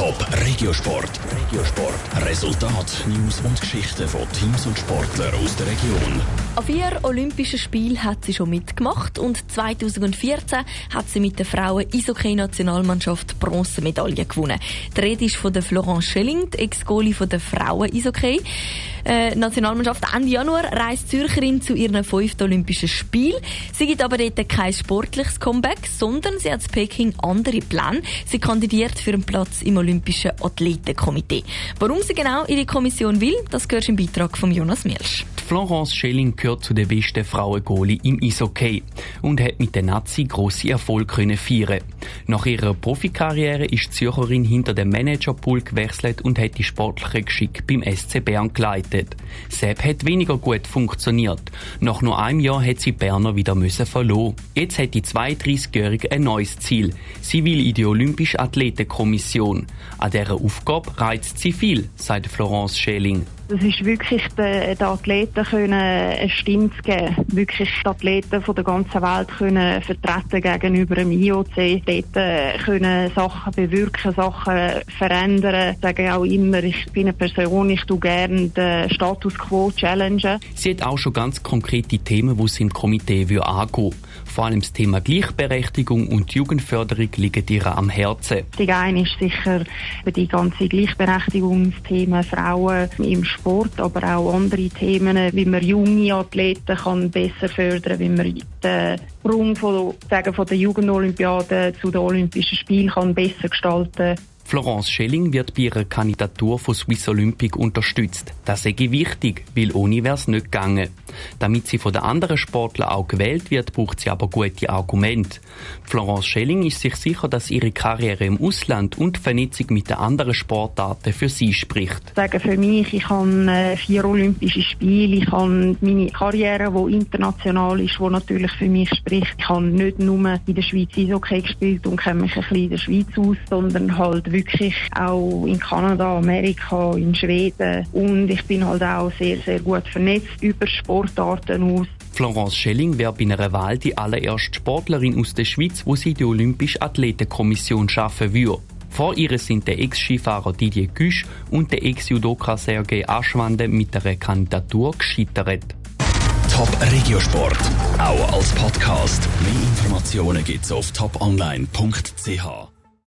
Top Regiosport. Regiosport. Resultat, News und Geschichten von Teams und Sportlern aus der Region. An vier Olympischen Spielen hat sie schon mitgemacht und 2014 hat sie mit der Frauen-Eishockey-Nationalmannschaft Bronzemedaille gewonnen. Die Rede ist von der Florence Schelling, Ex-Goalie der Frauen-Eishockey. Äh, Nationalmannschaft Ende Januar reist Zürcherin zu ihren fünften Olympischen Spielen. Sie gibt aber dort kein sportliches Comeback, sondern sie hat in Peking andere Pläne. Sie kandidiert für einen Platz im Olympischen Athletenkomitee. Warum sie genau in die Kommission will, das gehört im Beitrag von Jonas Mielsch. Florence Schelling gehört zu den besten Frauen-Goalie im Eishockey und hat mit den Nazi grosse Erfolge können feiern. Nach ihrer Profikarriere ist die Zürcherin hinter dem Managerpool gewechselt und hat die sportliche Geschick beim SC Bern geleitet. Sepp hat weniger gut funktioniert. Nach nur einem Jahr hat sie Berner wieder müssen verloren. Jetzt hat die 32-Jährige ein neues Ziel. Sie will in die Olympische Athletenkommission. An dieser Aufgabe reizt sie viel, sagt Florence Schelling. Es ist wirklich den, den Athleten können eine Stimme zu geben, wirklich die Athleten von der ganzen Welt können vertreten gegenüber dem IOC, dort äh, können Sachen bewirken, Sachen verändern. Ich sage auch immer, ich bin eine Person, ich tue gerne den Status Quo challengen. Sie hat auch schon ganz konkrete Themen, die sie im Komitee angehen Vor allem das Thema Gleichberechtigung und Jugendförderung liegen ihr am Herzen. Die eine ist sicher die ganze Gleichberechtigungsthemen Frauen im Sport Sport, aber auch andere Themen, wie man junge Athleten kann besser fördern, wie man den Sprung von, sagen, von der Jugendolympiade zu den Olympischen Spielen kann besser gestalten Florence Schelling wird bei ihrer Kandidatur von Swiss Olympic unterstützt. Das sei wichtig, weil ohne wäre es nicht gegangen. Damit sie von den anderen Sportlern auch gewählt wird, braucht sie aber gute Argumente. Florence Schelling ist sich sicher, dass ihre Karriere im Ausland und die Vernetzung mit den anderen Sportarten für sie spricht. Ich sage für mich, ich habe äh, vier Olympische Spiele, ich habe meine Karriere, die international ist, die natürlich für mich spricht. Ich habe nicht nur in der Schweiz Eishockey gespielt und kenne mich ein bisschen in der Schweiz aus, sondern halt wirklich auch in Kanada, Amerika, in Schweden. Und ich bin halt auch sehr, sehr gut vernetzt über Sportarten aus. Florence Schelling wäre bei einer Wahl die allererste Sportlerin aus der Schweiz, wo sie die Olympische Athletenkommission schaffen würde. Vor ihr sind der Ex-Skifahrer Didier Güsch und der Ex-Judoka Sergei Aschwande mit der Kandidatur gescheitert. Top Regiosport, auch als Podcast. Mehr Informationen gibt's auf toponline.ch.